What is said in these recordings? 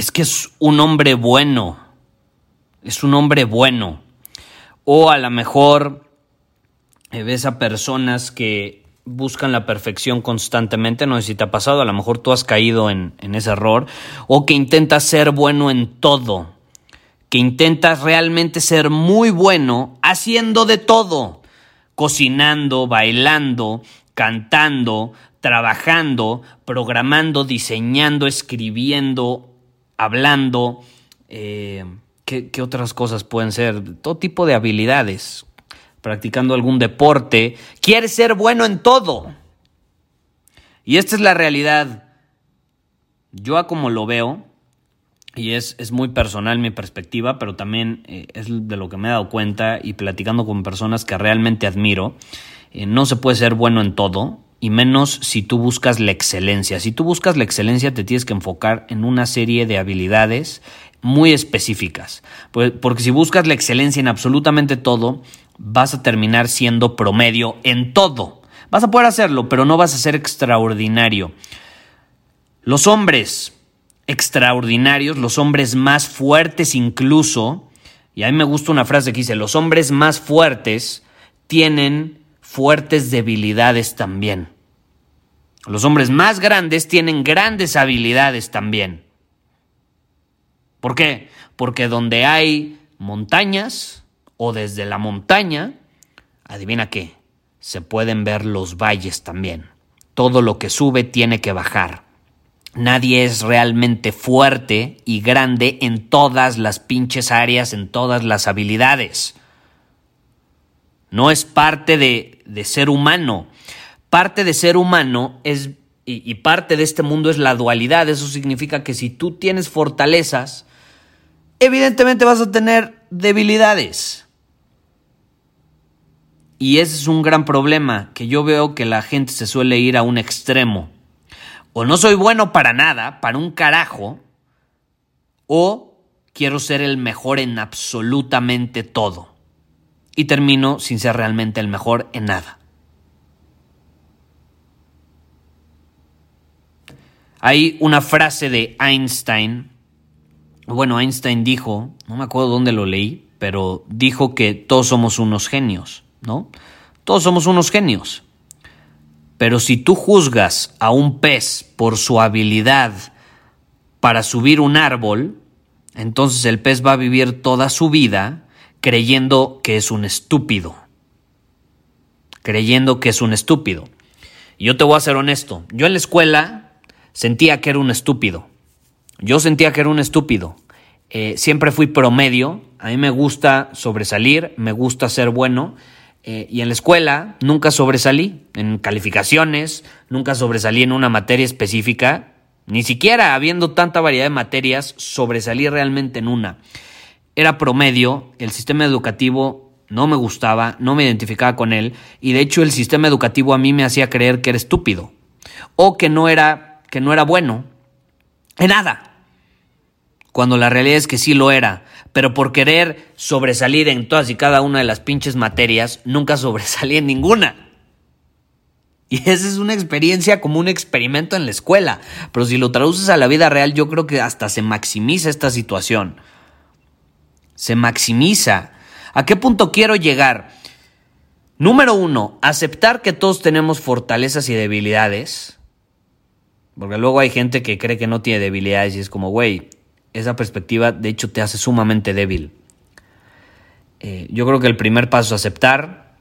es que es un hombre bueno? Es un hombre bueno. O a lo mejor eh, ves a personas que buscan la perfección constantemente, no sé si te ha pasado, a lo mejor tú has caído en, en ese error, o que intentas ser bueno en todo, que intentas realmente ser muy bueno haciendo de todo, cocinando, bailando, cantando, trabajando, programando, diseñando, escribiendo, hablando, eh, ¿qué, ¿qué otras cosas pueden ser? Todo tipo de habilidades, practicando algún deporte, quieres ser bueno en todo. Y esta es la realidad. Yo a como lo veo, y es, es muy personal mi perspectiva, pero también eh, es de lo que me he dado cuenta y platicando con personas que realmente admiro, eh, no se puede ser bueno en todo, y menos si tú buscas la excelencia. Si tú buscas la excelencia te tienes que enfocar en una serie de habilidades muy específicas, porque si buscas la excelencia en absolutamente todo, vas a terminar siendo promedio en todo. Vas a poder hacerlo, pero no vas a ser extraordinario. Los hombres extraordinarios, los hombres más fuertes incluso, y a mí me gusta una frase que dice, los hombres más fuertes tienen fuertes debilidades también. Los hombres más grandes tienen grandes habilidades también. ¿Por qué? Porque donde hay montañas, o desde la montaña, adivina qué, se pueden ver los valles también. Todo lo que sube tiene que bajar. Nadie es realmente fuerte y grande en todas las pinches áreas, en todas las habilidades. No es parte de, de ser humano. Parte de ser humano es, y, y parte de este mundo es la dualidad. Eso significa que si tú tienes fortalezas, evidentemente vas a tener debilidades. Y ese es un gran problema, que yo veo que la gente se suele ir a un extremo. O no soy bueno para nada, para un carajo, o quiero ser el mejor en absolutamente todo. Y termino sin ser realmente el mejor en nada. Hay una frase de Einstein. Bueno, Einstein dijo, no me acuerdo dónde lo leí, pero dijo que todos somos unos genios. ¿no? Todos somos unos genios. Pero si tú juzgas a un pez por su habilidad para subir un árbol, entonces el pez va a vivir toda su vida creyendo que es un estúpido. Creyendo que es un estúpido. Y yo te voy a ser honesto. Yo en la escuela sentía que era un estúpido. Yo sentía que era un estúpido. Eh, siempre fui promedio. A mí me gusta sobresalir, me gusta ser bueno. Eh, y en la escuela nunca sobresalí en calificaciones, nunca sobresalí en una materia específica, ni siquiera habiendo tanta variedad de materias, sobresalí realmente en una. Era promedio, el sistema educativo no me gustaba, no me identificaba con él, y de hecho el sistema educativo a mí me hacía creer que era estúpido, o que no era, que no era bueno, en nada cuando la realidad es que sí lo era, pero por querer sobresalir en todas y cada una de las pinches materias, nunca sobresalí en ninguna. Y esa es una experiencia como un experimento en la escuela, pero si lo traduces a la vida real, yo creo que hasta se maximiza esta situación. Se maximiza. ¿A qué punto quiero llegar? Número uno, aceptar que todos tenemos fortalezas y debilidades. Porque luego hay gente que cree que no tiene debilidades y es como, güey, esa perspectiva de hecho te hace sumamente débil. Eh, yo creo que el primer paso es aceptar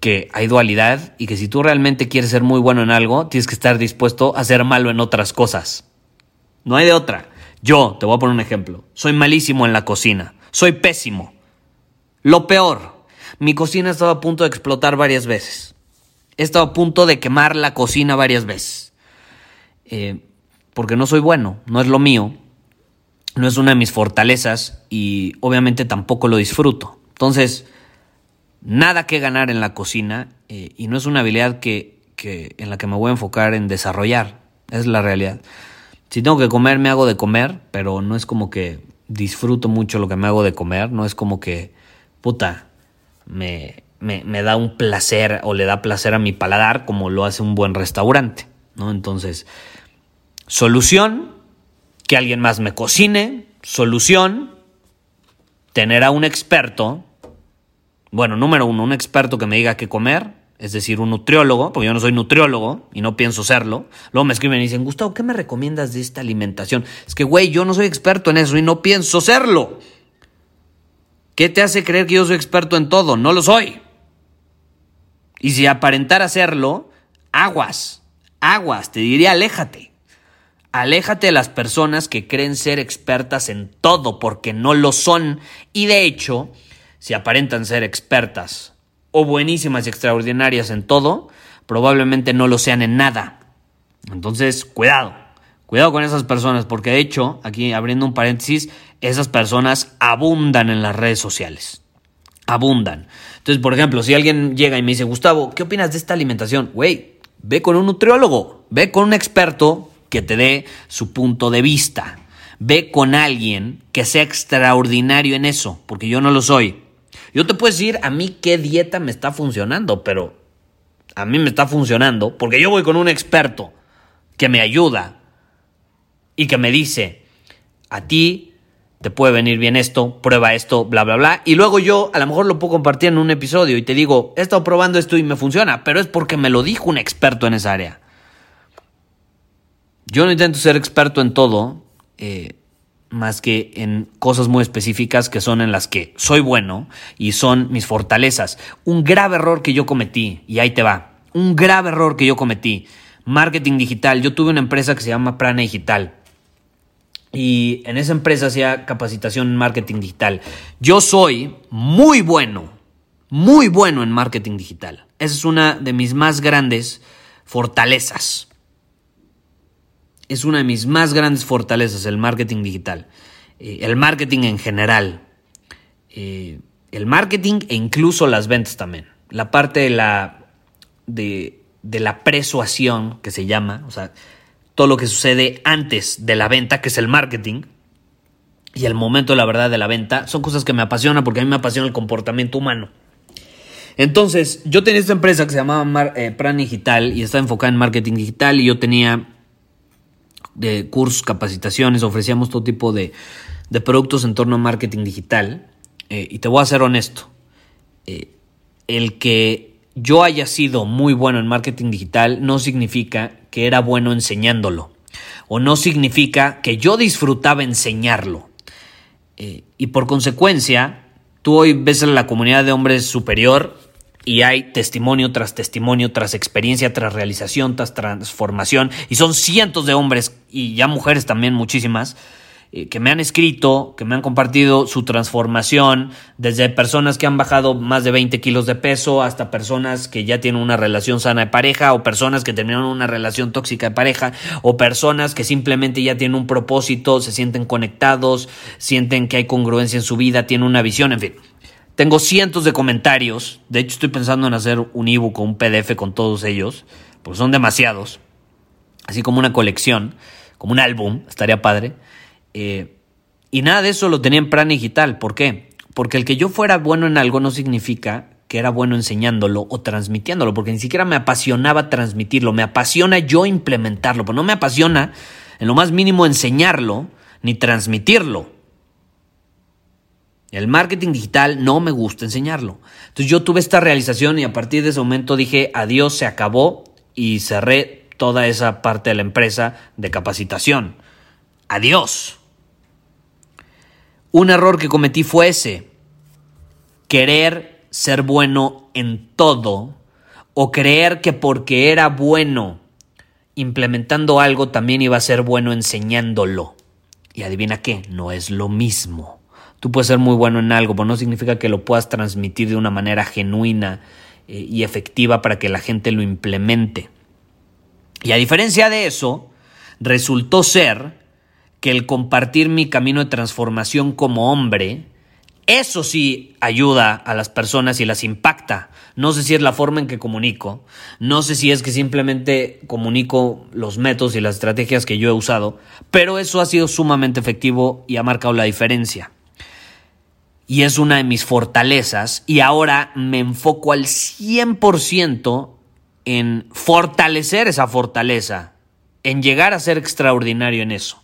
que hay dualidad y que si tú realmente quieres ser muy bueno en algo, tienes que estar dispuesto a ser malo en otras cosas. No hay de otra. Yo, te voy a poner un ejemplo, soy malísimo en la cocina, soy pésimo. Lo peor, mi cocina ha estado a punto de explotar varias veces. He estado a punto de quemar la cocina varias veces. Eh, porque no soy bueno, no es lo mío, no es una de mis fortalezas y obviamente tampoco lo disfruto. Entonces, nada que ganar en la cocina eh, y no es una habilidad que, que, en la que me voy a enfocar en desarrollar, es la realidad. Si tengo que comer, me hago de comer, pero no es como que disfruto mucho lo que me hago de comer, no es como que, puta, me, me, me da un placer o le da placer a mi paladar como lo hace un buen restaurante, ¿no? Entonces, solución, que alguien más me cocine, solución, tener a un experto, bueno, número uno, un experto que me diga qué comer, es decir, un nutriólogo, porque yo no soy nutriólogo y no pienso serlo. Luego me escriben y dicen, Gustavo, ¿qué me recomiendas de esta alimentación? Es que, güey, yo no soy experto en eso y no pienso serlo. ¿Qué te hace creer que yo soy experto en todo? No lo soy. Y si aparentara serlo, aguas, aguas, te diría aléjate. Aléjate de las personas que creen ser expertas en todo porque no lo son y de hecho, si aparentan ser expertas o buenísimas y extraordinarias en todo, probablemente no lo sean en nada. Entonces, cuidado, cuidado con esas personas porque de hecho, aquí abriendo un paréntesis, esas personas abundan en las redes sociales. Abundan. Entonces, por ejemplo, si alguien llega y me dice, Gustavo, ¿qué opinas de esta alimentación? Güey, ve con un nutriólogo, ve con un experto que te dé su punto de vista. Ve con alguien que sea extraordinario en eso, porque yo no lo soy. Yo te puedo decir a mí qué dieta me está funcionando, pero a mí me está funcionando porque yo voy con un experto que me ayuda y que me dice, a ti te puede venir bien esto, prueba esto, bla, bla, bla. Y luego yo a lo mejor lo puedo compartir en un episodio y te digo, he estado probando esto y me funciona, pero es porque me lo dijo un experto en esa área. Yo no intento ser experto en todo, eh, más que en cosas muy específicas que son en las que soy bueno y son mis fortalezas. Un grave error que yo cometí, y ahí te va, un grave error que yo cometí, marketing digital. Yo tuve una empresa que se llama Prana Digital. Y en esa empresa hacía capacitación en marketing digital. Yo soy muy bueno, muy bueno en marketing digital. Esa es una de mis más grandes fortalezas es una de mis más grandes fortalezas, el marketing digital. Eh, el marketing en general. Eh, el marketing e incluso las ventas también. La parte de la, de, de la persuasión, que se llama, o sea, todo lo que sucede antes de la venta, que es el marketing, y el momento la verdad de la venta, son cosas que me apasionan porque a mí me apasiona el comportamiento humano. Entonces, yo tenía esta empresa que se llamaba eh, Plan Digital y estaba enfocada en marketing digital y yo tenía de cursos, capacitaciones, ofrecíamos todo tipo de, productos en torno a marketing digital. Eh, y te voy a ser honesto, eh, el que yo haya sido muy bueno en marketing digital no significa que era bueno enseñándolo. O no significa que yo disfrutaba enseñarlo. Eh, y por consecuencia, tú hoy ves a la comunidad de hombres superior y hay testimonio tras testimonio, tras experiencia, tras realización, tras transformación, y son cientos de hombres y ya mujeres también muchísimas, eh, que me han escrito, que me han compartido su transformación, desde personas que han bajado más de 20 kilos de peso hasta personas que ya tienen una relación sana de pareja, o personas que terminaron una relación tóxica de pareja, o personas que simplemente ya tienen un propósito, se sienten conectados, sienten que hay congruencia en su vida, tienen una visión, en fin. Tengo cientos de comentarios. De hecho, estoy pensando en hacer un ebook o un PDF con todos ellos, porque son demasiados. Así como una colección, como un álbum, estaría padre. Eh, y nada de eso lo tenía en plan digital. ¿Por qué? Porque el que yo fuera bueno en algo no significa que era bueno enseñándolo o transmitiéndolo, porque ni siquiera me apasionaba transmitirlo, me apasiona yo implementarlo, pero no me apasiona en lo más mínimo enseñarlo ni transmitirlo. El marketing digital no me gusta enseñarlo. Entonces yo tuve esta realización y a partir de ese momento dije, adiós, se acabó y cerré toda esa parte de la empresa de capacitación. Adiós. Un error que cometí fue ese, querer ser bueno en todo o creer que porque era bueno implementando algo también iba a ser bueno enseñándolo. Y adivina qué, no es lo mismo. Tú puedes ser muy bueno en algo, pero no significa que lo puedas transmitir de una manera genuina eh, y efectiva para que la gente lo implemente. Y a diferencia de eso, resultó ser que el compartir mi camino de transformación como hombre, eso sí ayuda a las personas y las impacta. No sé si es la forma en que comunico, no sé si es que simplemente comunico los métodos y las estrategias que yo he usado, pero eso ha sido sumamente efectivo y ha marcado la diferencia. Y es una de mis fortalezas y ahora me enfoco al 100% en fortalecer esa fortaleza, en llegar a ser extraordinario en eso.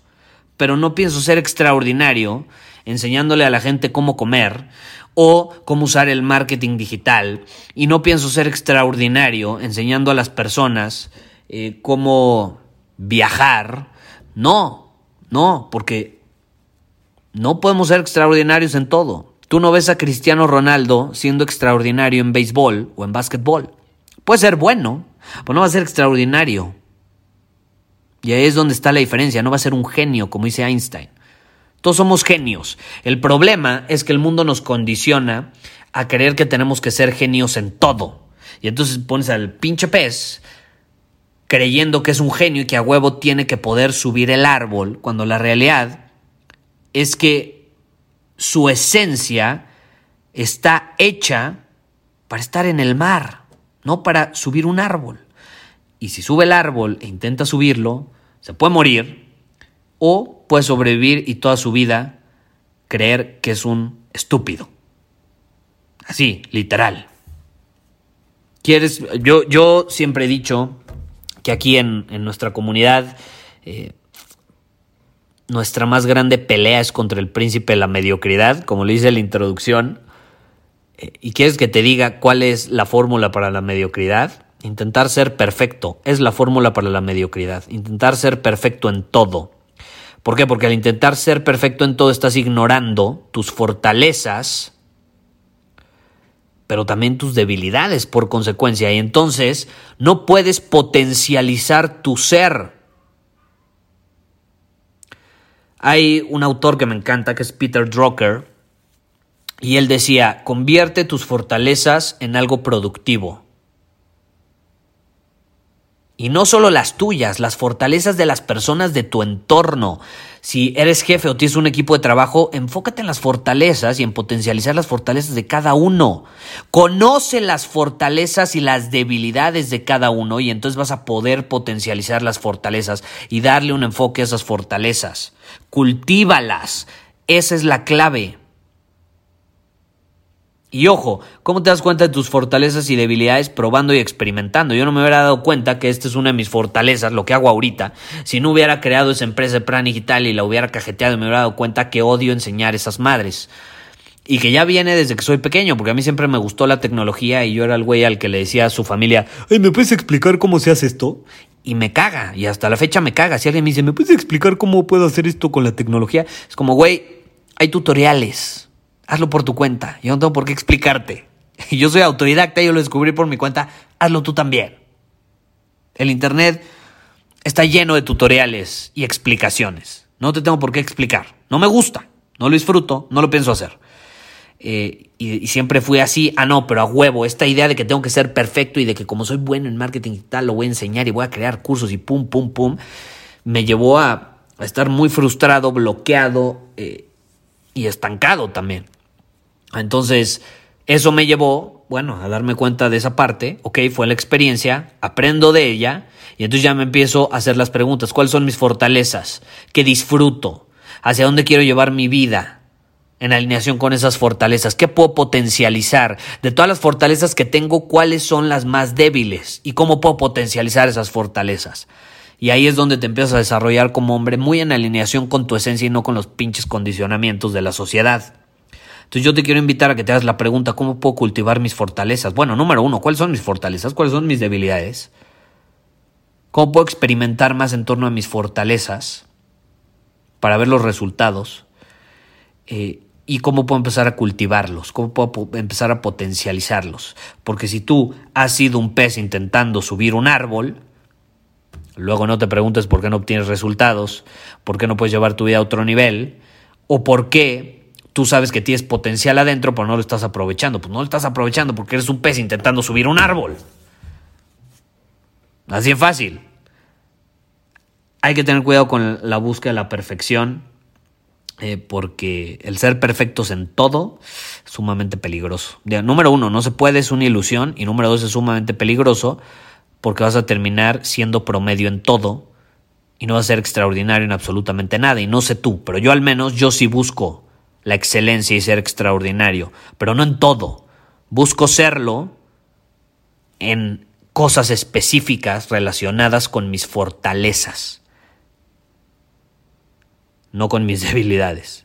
Pero no pienso ser extraordinario enseñándole a la gente cómo comer o cómo usar el marketing digital. Y no pienso ser extraordinario enseñando a las personas eh, cómo viajar. No, no, porque no podemos ser extraordinarios en todo. Tú no ves a Cristiano Ronaldo siendo extraordinario en béisbol o en básquetbol. Puede ser bueno, pero no va a ser extraordinario. Y ahí es donde está la diferencia. No va a ser un genio, como dice Einstein. Todos somos genios. El problema es que el mundo nos condiciona a creer que tenemos que ser genios en todo. Y entonces pones al pinche pez creyendo que es un genio y que a huevo tiene que poder subir el árbol, cuando la realidad es que su esencia está hecha para estar en el mar, no para subir un árbol. Y si sube el árbol e intenta subirlo, se puede morir o puede sobrevivir y toda su vida creer que es un estúpido. Así, literal. ¿Quieres? Yo, yo siempre he dicho que aquí en, nuestra comunidad eh, nuestra más grande pelea es contra el príncipe de la mediocridad, como le dice la introducción. Eh, ¿Y quieres que te diga cuál es la fórmula para la mediocridad? Intentar ser perfecto es la fórmula para la mediocridad. Intentar ser perfecto en todo. ¿Por qué? Porque al intentar ser perfecto en todo estás ignorando tus fortalezas, pero también tus debilidades por consecuencia. Y entonces no puedes potencializar tu ser. Hay un autor que me encanta, que es Peter Drucker, y él decía, convierte tus fortalezas en algo productivo. Y no solo las tuyas, las fortalezas de las personas de tu entorno. Si eres jefe o tienes un equipo de trabajo, enfócate en las fortalezas y en potencializar las fortalezas de cada uno. Conoce las fortalezas y las debilidades de cada uno y entonces vas a poder potencializar las fortalezas y darle un enfoque a esas fortalezas. Cultívalas. Esa es la clave. Y ojo, ¿cómo te das cuenta de tus fortalezas y debilidades probando y experimentando? Yo no me hubiera dado cuenta que esta es una de mis fortalezas, lo que hago ahorita, si no hubiera creado esa empresa de plan digital y la hubiera cajeteado me hubiera dado cuenta que odio enseñar esas madres. Y que ya viene desde que soy pequeño, porque a mí siempre me gustó la tecnología y yo era el güey al que le decía a su familia, ¿me puedes explicar cómo se hace esto? Y me caga, y hasta la fecha me caga. Si alguien me dice, ¿me puedes explicar cómo puedo hacer esto con la tecnología? Es como, güey, hay tutoriales hazlo por tu cuenta. Yo no tengo por qué explicarte. Yo soy autodidacta, yo lo descubrí por mi cuenta, hazlo tú también. El Internet está lleno de tutoriales y explicaciones. No te tengo por qué explicar. No me gusta, no lo disfruto, no lo pienso hacer. Eh, y, siempre fui así, ah, no, pero a huevo, esta idea de que tengo que ser perfecto y de que como soy bueno en marketing y tal, lo voy a enseñar y voy a crear cursos y pum, pum, pum, me llevó a, estar muy frustrado, bloqueado eh, y estancado también. Entonces, eso me llevó, bueno, a darme cuenta de esa parte, ok, fue la experiencia, aprendo de ella y entonces ya me empiezo a hacer las preguntas, ¿cuáles son mis fortalezas? ¿Qué disfruto? ¿Hacia dónde quiero llevar mi vida? En alineación con esas fortalezas, ¿qué puedo potencializar? De todas las fortalezas que tengo, ¿cuáles son las más débiles? ¿Y cómo puedo potencializar esas fortalezas? Y ahí es donde te empiezas a desarrollar como hombre muy en alineación con tu esencia y no con los pinches condicionamientos de la sociedad. Entonces yo te quiero invitar a que te hagas la pregunta, ¿cómo puedo cultivar mis fortalezas? Bueno, número uno, ¿cuáles son mis fortalezas? ¿Cuáles son mis debilidades? ¿Cómo puedo experimentar más en torno a mis fortalezas para ver los resultados? eh, y cómo puedo empezar a cultivarlos, cómo puedo empezar a potencializarlos. Porque si tú has sido un pez intentando subir un árbol, luego no te preguntes por qué no obtienes resultados, por qué no puedes llevar tu vida a otro nivel, o por qué tú sabes que tienes potencial adentro, pero no lo estás aprovechando. Pues no lo estás aprovechando porque eres un pez intentando subir un árbol. Así es fácil. Hay que tener cuidado con la búsqueda de la perfección eh, porque el ser perfectos en todo es sumamente peligroso. número uno, no se puede, es una ilusión. Y número dos, es sumamente peligroso porque vas a terminar siendo promedio en todo y no vas a ser extraordinario en absolutamente nada. Y no sé tú, pero yo al menos, yo sí busco la excelencia y ser extraordinario, pero no en todo. Busco serlo en cosas específicas relacionadas con mis fortalezas no con mis debilidades.